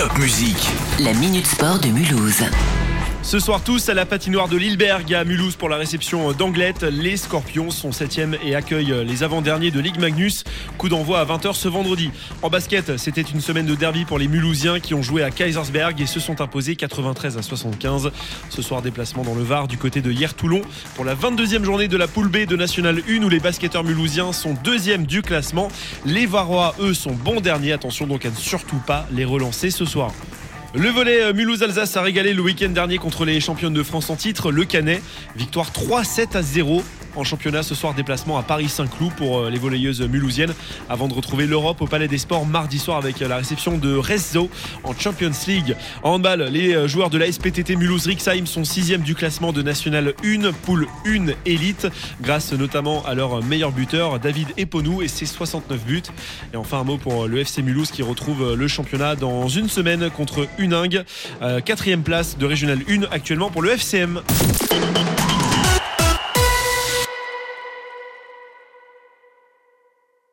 Top Musique. La Minute Sport de Mulhouse. Ce soir tous à la patinoire de Lilleberg à Mulhouse pour la réception d'Anglette. Les Scorpions sont 7 et accueillent les avant-derniers de Ligue Magnus. Coup d'envoi à 20h ce vendredi. En basket, c'était une semaine de derby pour les Mulhousiens qui ont joué à Kaisersberg et se sont imposés 93 à 75. Ce soir, déplacement dans le Var du côté de Hier-Toulon pour la 22e journée de la poule B de National 1 où les basketteurs mulhousiens sont deuxièmes du classement. Les Varois, eux, sont bons derniers. Attention donc à ne surtout pas les relancer ce soir. Le volet euh, Mulhouse-Alsace a régalé le week-end dernier contre les championnes de France en titre, le Canet. Victoire 3-7 à 0 en championnat ce soir. Déplacement à Paris-Saint-Cloud pour euh, les volleyeuses mulhousiennes avant de retrouver l'Europe au Palais des Sports mardi soir avec euh, la réception de Rezzo en Champions League. En handball, les joueurs de la SPTT Mulhouse-Rixheim sont 6 du classement de National 1, poule 1 élite, grâce notamment à leur meilleur buteur David Eponou et ses 69 buts. Et enfin un mot pour le FC Mulhouse qui retrouve le championnat dans une semaine contre Uningue. Euh, quatrième place de Régional 1 actuellement pour le FCM.